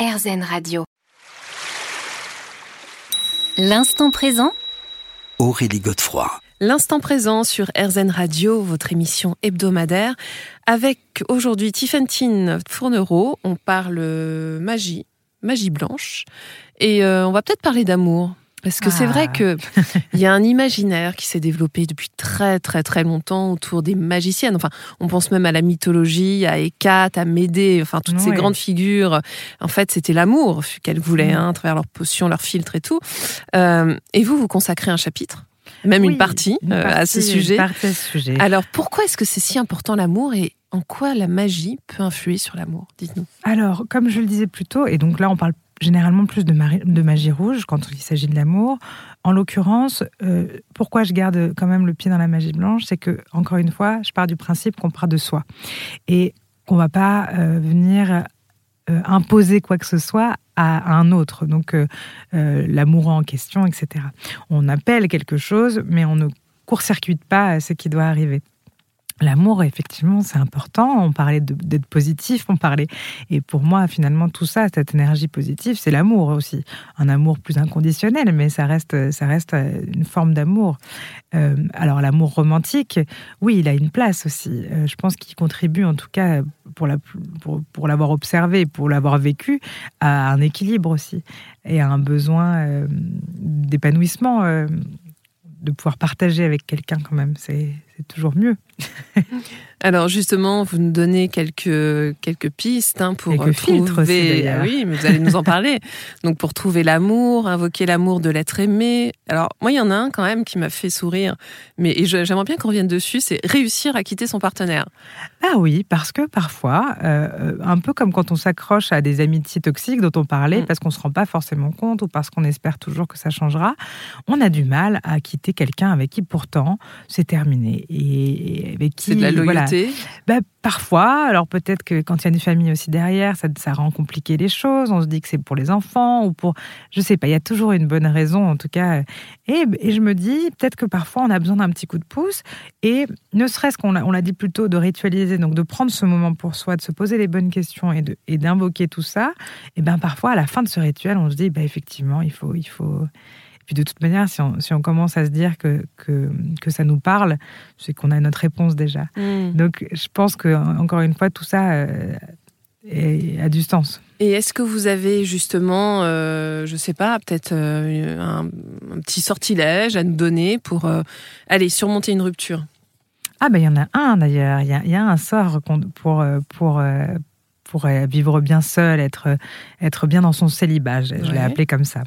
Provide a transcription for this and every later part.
RZN Radio. L'instant présent Aurélie Godefroy. L'instant présent sur RZN Radio, votre émission hebdomadaire, avec aujourd'hui Tiffany Fournereau. On parle magie, magie blanche, et euh, on va peut-être parler d'amour. Parce que c'est vrai Ah. que il y a un imaginaire qui s'est développé depuis très très très longtemps autour des magiciennes. Enfin, on pense même à la mythologie, à Hécate, à Médée, enfin toutes ces grandes figures. En fait, c'était l'amour qu'elles voulaient, Mm. hein, à travers leurs potions, leurs filtres et tout. Euh, et vous, vous consacrez un chapitre, même une partie, une euh, à ce sujet. une partie à ce sujet. Alors, pourquoi est-ce que c'est si important l'amour et en quoi la magie peut influer sur l'amour? Dites-nous. Alors, comme je le disais plus tôt, et donc là, on parle généralement plus de, magie rouge quand il s'agit de l'amour. En l'occurrence, euh, pourquoi je garde quand même le pied dans la magie blanche, c'est que, encore une fois, je pars du principe qu'on part de soi. Et qu'on va pas euh, venir euh, imposer quoi que ce soit à, un autre. Donc, l'amour en question, etc. On appelle quelque chose, mais on ne court-circuite pas ce qui doit arriver. L'amour, effectivement, c'est important. On parlait d'être positif, on parlait. Et pour moi, finalement, tout ça, cette énergie positive, c'est l'amour aussi. Un amour plus inconditionnel, mais ça reste, ça reste euh, une forme d'amour. Euh, alors, l'amour romantique, oui, il a une place aussi. Euh, je pense qu'il contribue, en tout cas, pour la- pour, pour l'avoir observé, pour l'avoir vécu, à un équilibre aussi et à un besoin d'épanouissement. de pouvoir partager avec quelqu'un quand même, c'est c'est toujours mieux. Alors justement, vous nous donnez quelques, quelques pistes hein, pour Quelques euh, aussi, trouver. oui, mais vous allez nous en parler. Donc pour trouver l'amour, invoquer l'amour de l'être aimé. Alors moi, il y en a un quand même qui m'a fait sourire, mais j'aimerais bien qu'on revienne dessus. C'est réussir à quitter son partenaire. Ah oui, parce que parfois, euh, un peu comme quand on s'accroche à des amitiés toxiques dont on parlait, Mm. parce qu'on ne se rend pas forcément compte ou parce qu'on espère toujours que ça changera, on a du mal à quitter quelqu'un avec qui pourtant c'est terminé et avec qui C'est de la voilà. loyauté. Ben, parfois, alors peut-être que quand il y a une famille aussi derrière, ça, ça rend compliqué les choses. On se dit que c'est pour les enfants ou pour, je sais pas, il y a toujours une bonne raison en tout cas. Et, et je me dis peut-être que parfois on a besoin d'un petit coup de pouce et ne serait-ce qu'on l'a, on l'a dit plus tôt, de ritualiser, donc de prendre ce moment pour soi, de se poser les bonnes questions et, de, et d'invoquer tout ça. Et ben parfois à la fin de ce rituel, on se dit, ben effectivement, il faut, il faut. Puis de toute manière, si on, si on commence à se dire que, que, que ça nous parle, c'est qu'on a notre réponse déjà. Mm. Donc, je pense que encore une fois, tout ça euh, est- a du sens. Et est-ce que vous avez justement, euh, je sais pas, peut-être euh, un, un petit sortilège à nous donner pour euh, aller surmonter une rupture? Ah, ben il y en a un d'ailleurs. Il y y a un sort pour, euh, pour, pour euh, vivre bien seul, être, être bien dans son célibat. Je, je l'ai appelé comme ça.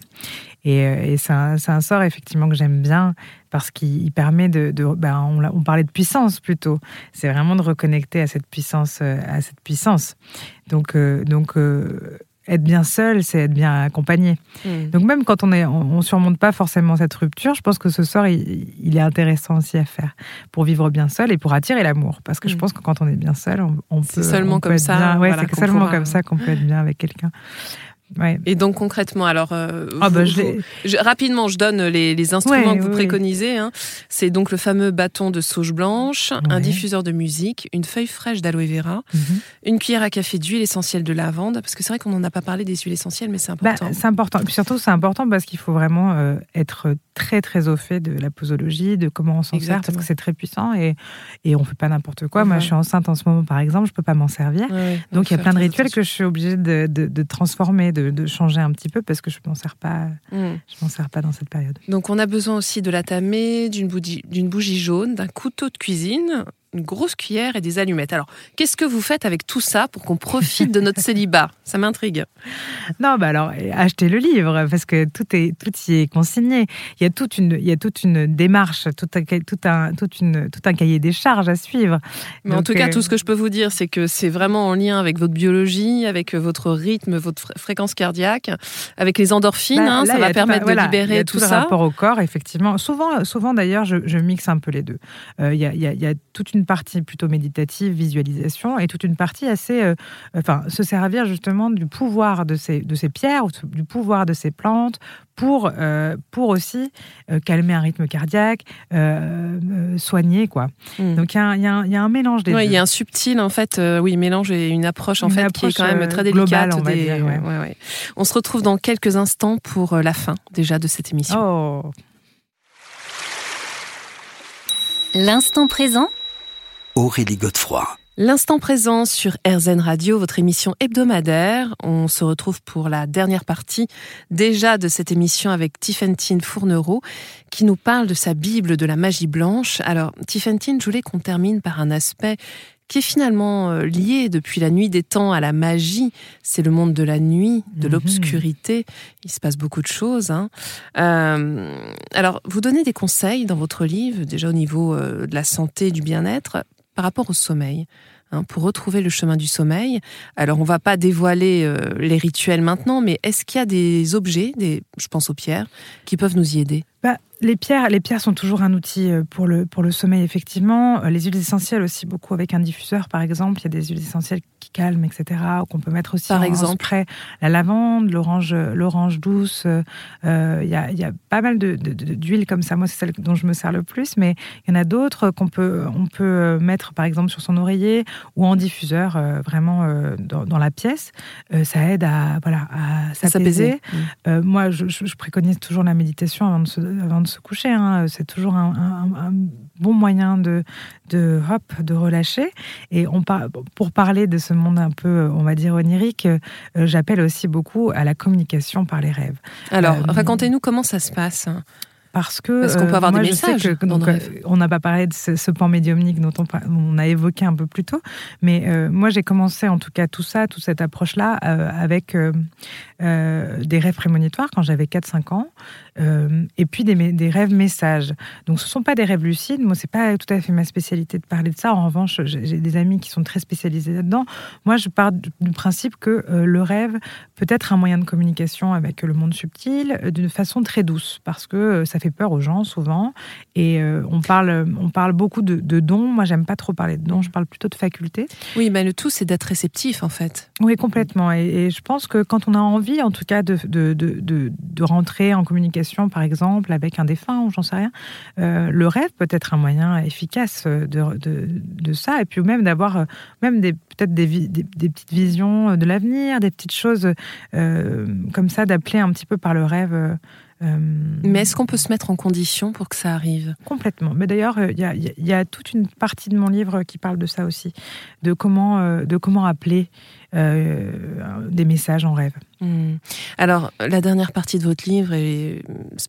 Et, euh, et c'est un, un sort effectivement que j'aime bien parce qu'il il permet de. de- ben, on, l'a- on parlait de puissance plutôt. C'est vraiment de reconnecter à cette puissance. euh, À cette puissance. Donc, euh, donc euh, être bien seul, c'est être bien accompagné. Mm. Donc même quand on est, on, on surmonte pas forcément cette rupture, je pense que ce sort, il, il est intéressant aussi à faire pour vivre bien seul et pour attirer l'amour. Parce que je Mm. pense que quand on est bien seul, on, on peut. C'est seulement comme ça, c'est seulement comme ça qu'on peut être bien avec quelqu'un. Ouais. Et donc concrètement, alors euh, Ah vous- bah, je vous- l'ai- je- rapidement, je donne les, les instruments Ouais, que vous préconisez. hein. C'est donc le fameux bâton de sauge blanche, un diffuseur de musique, une feuille fraîche d'aloe vera, Mhm. une cuillère à café d'huile essentielle de lavande, parce que c'est vrai qu'on n'en a pas parlé des huiles essentielles, mais c'est Bah, important. c'est important. Et puis surtout, c'est important parce qu'il faut vraiment euh, être très, très au fait de la posologie, de comment on s'en sert, parce que c'est très puissant et, et on fait pas n'importe quoi. Moi, je suis enceinte en ce moment, par exemple, je peux pas m'en servir. Donc, il y a plein de rituels attention. que je suis obligée de, de- de transformer, de, de changer un petit peu parce que je m'en sers pas, Mm. je m'en sers pas dans cette période. Donc on a besoin aussi de la tamée, d'une bougie, d'une bougie jaune, d'un couteau de cuisine, une grosse cuillère et des allumettes. Alors, qu'est-ce que vous faites avec tout ça pour qu'on profite de notre célibat? Ça m'intrigue. Non, bah alors achetez le livre parce que tout est tout y est consigné. Il y a toute une il y a toute une démarche, tout un tout un une tout un cahier des charges à suivre. Mais en tout cas, euh, tout ce que je peux vous dire, c'est que c'est vraiment en lien avec votre biologie, avec votre rythme, votre fr- fréquence cardiaque, avec les endorphines. Bah, hein, là, ça va tout permettre un- voilà, de libérer il y a tout, le ça. rapport au corps, effectivement. Souvent, souvent d'ailleurs, je, je mixe un peu les deux. Euh, Il y, a, il y a- il y a toute une une partie plutôt méditative, visualisation, et toute une partie assez, enfin, se servir justement du pouvoir de ces, de ces pierres, du pouvoir de ces plantes pour, euh, pour aussi euh, calmer un rythme cardiaque, euh, soigner quoi. Hmm. Donc il y, y, y, a un mélange des ouais, Il y a un subtil en fait, oui, mélange et une approche en fait qui est quand même très délicate. on, des... dire, ouais. on se retrouve dans quelques instants pour la fin déjà de cette émission. Oh. L'instant présent. Aurélie Godefroy. L'instant présent sur RZN Radio, votre émission hebdomadaire. On se retrouve pour la dernière partie déjà de cette émission avec Tiffentine Fournereau qui nous parle de sa Bible de la magie blanche. Alors, Tiffentine, je voulais qu'on termine par un aspect qui est finalement euh, lié depuis la nuit des temps à la magie. C'est le monde de la nuit, de mhm. l'obscurité. Il se passe beaucoup de choses. Hein. Euh, alors, vous donnez des conseils dans votre livre, déjà au niveau euh, de la santé, du bien-être par rapport au sommeil. Hein, pour retrouver le chemin du sommeil. Alors, on va pas dévoiler euh, les rituels maintenant, mais est-ce qu'il y a des objets, des, je pense aux pierres, qui peuvent nous y aider? Bah, les pierres, les pierres sont toujours un outil euh, pour le, pour le sommeil, effectivement. Euh, les huiles essentielles aussi, beaucoup avec un diffuseur, par exemple. Il y a des huiles essentielles qui calment, etc. Qu'on peut mettre aussi par en, exemple. La lavande, l'orange, l'orange douce. Euh, il, y a, y, a, pas mal de, d'huiles comme ça. Moi, c'est celle dont je me sers le plus, mais il y en a d'autres qu'on peut, on peut mettre, par exemple, sur son oreiller ou en diffuseur, vraiment dans, dans, la pièce. ça aide à, voilà, à s'apaiser. Mmh. moi, je, je, préconise toujours la méditation avant de se, avant de se coucher. Hein. C'est toujours un, bon moyen de, de, hop, de relâcher. Et on pour parler de ce monde un peu, on va dire, onirique, euh, j'appelle aussi beaucoup à la communication par les rêves. Alors, euh, racontez-nous comment ça se passe parce que parce qu'on peut avoir des messages. Euh, on n'a pas parlé de ce, pan médiumnique dont on, a évoqué un peu plus tôt, mais moi j'ai commencé en tout cas tout ça, toute cette approche-là avec des rêves prémonitoires quand j'avais 4-5 ans. Euh, et puis des, des, rêves messages. Donc ce ne sont pas des rêves lucides. Moi, c'est pas tout à fait ma spécialité de parler de ça. En revanche, j'ai des amis qui sont très spécialisés là-dedans. Moi, je pars du principe que euh, le rêve peut être un moyen de communication avec le monde subtil euh, d'une façon très douce, parce que ça fait peur aux gens souvent. Et on parle, on parle beaucoup de, dons. Moi, j'aime pas trop parler de dons. Je parle plutôt de facultés. Oui, mais le tout, c'est d'être réceptif, en fait. Oui, complètement. Et, et, je pense que quand on a envie, en tout cas, de, de, de, de rentrer en communication par exemple, avec un défunt ou j'en sais rien. Euh, le rêve peut être un moyen efficace de, de, de ça, et puis même d'avoir euh, même des peut-être des, des, petites visions de l'avenir, des petites choses euh, comme ça, d'appeler un petit peu par le rêve. Mais est-ce qu'on peut se mettre en condition pour que ça arrive? Complètement. Mais d'ailleurs, il y, y, a toute une partie de mon livre qui parle de ça aussi, de comment, de comment appeler euh, des messages en rêve. Hmm. Alors, la dernière partie de votre livre, et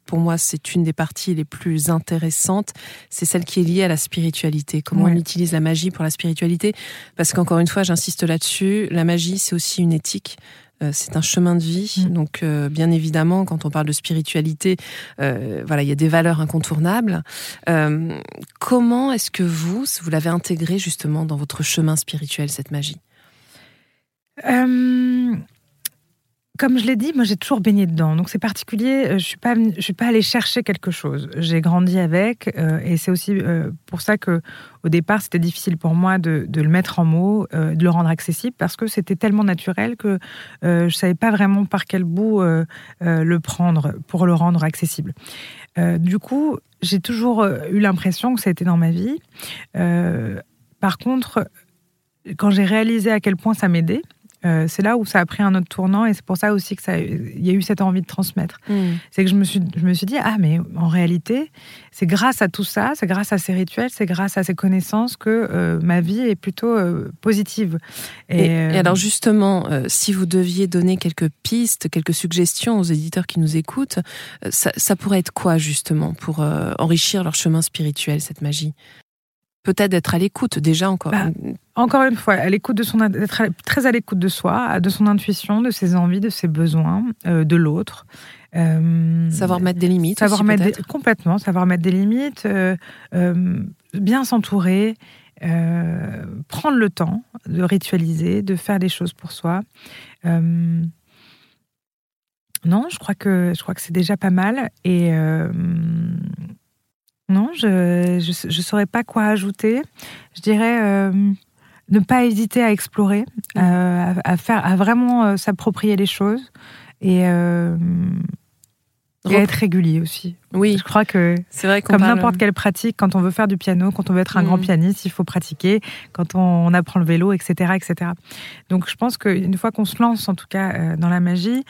pour moi, c'est une des parties les plus intéressantes, c'est celle qui est liée à la spiritualité. Comment on utilise la magie pour la spiritualité? Parce qu'encore une fois, j'insiste là-dessus, la magie, c'est aussi une éthique. Euh, c'est un chemin de vie, mm. donc euh, bien évidemment, quand on parle de spiritualité, voilà, il y a des valeurs incontournables. comment est-ce que vous, vous l'avez intégré justement dans votre chemin spirituel cette magie? Euh, comme je l'ai dit, moi j'ai toujours baigné dedans, donc c'est particulier. Euh, je suis pas, suis pas allée chercher quelque chose. J'ai grandi avec, euh, et c'est aussi pour ça que au départ c'était difficile pour moi de, le mettre en mots, de le rendre accessible, parce que c'était tellement naturel que je savais pas vraiment par quel bout le prendre pour le rendre accessible. du coup, j'ai toujours eu l'impression que ça a été dans ma vie. par contre, quand j'ai réalisé à quel point ça m'aidait, euh, c'est là où ça a pris un autre tournant et c'est pour ça aussi que ça, il y a eu cette envie de transmettre. Hmm. C'est que je me suis, je me suis dit ah mais en réalité c'est grâce à tout ça, c'est grâce à ces rituels, c'est grâce à ces connaissances que euh, ma vie est plutôt euh, positive. Et, alors justement, si vous deviez donner quelques pistes, quelques suggestions aux éditeurs qui nous écoutent, ça, ça pourrait être quoi justement pour enrichir leur chemin spirituel cette magie? Peut-être d'être à l'écoute déjà encore. Bah, encore une fois, à l'écoute de son, d'être très à l'écoute de soi, de son intuition, de ses envies, de ses besoins, euh, de l'autre. Euh, savoir mettre des limites. Savoir mettre complètement, savoir mettre des limites, euh, bien s'entourer, prendre le temps de ritualiser, de faire des choses pour soi. non, je crois que je crois que c'est déjà pas mal et Non, je ne saurais pas quoi ajouter. Je dirais euh, ne pas hésiter à explorer, Mm. euh, à, à faire, à vraiment euh, s'approprier les choses et, euh, et être régulier aussi. Oui, Je crois que c'est vrai comme parle- n'importe quelle pratique, quand on veut faire du piano, quand on veut être un grand pianiste, il faut pratiquer. Quand on, on apprend le vélo, etc., etc. Donc, je pense qu'une fois qu'on se lance, en tout cas, dans la magie,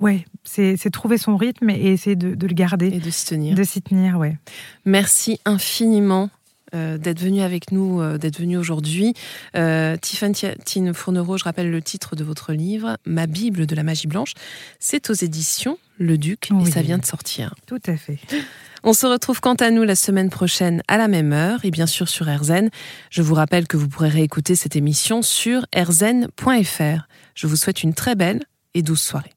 ouais, c'est c'est trouver son rythme et essayer de, de le garder, et de s'y tenir. de s'y tenir, ouais. Merci infiniment euh, d'être venu avec nous, euh, d'être venu aujourd'hui. Euh, Tiffany Fournereau, je rappelle le titre de votre livre, Ma Bible de la magie blanche. C'est aux éditions Le Duc et Oui. ça vient de sortir. Tout à fait. On se retrouve quant à nous la semaine prochaine à la même heure et bien sûr sur RZN. Je vous rappelle que vous pourrez réécouter cette émission sur rzn.fr. Je vous souhaite une très belle et douce soirée.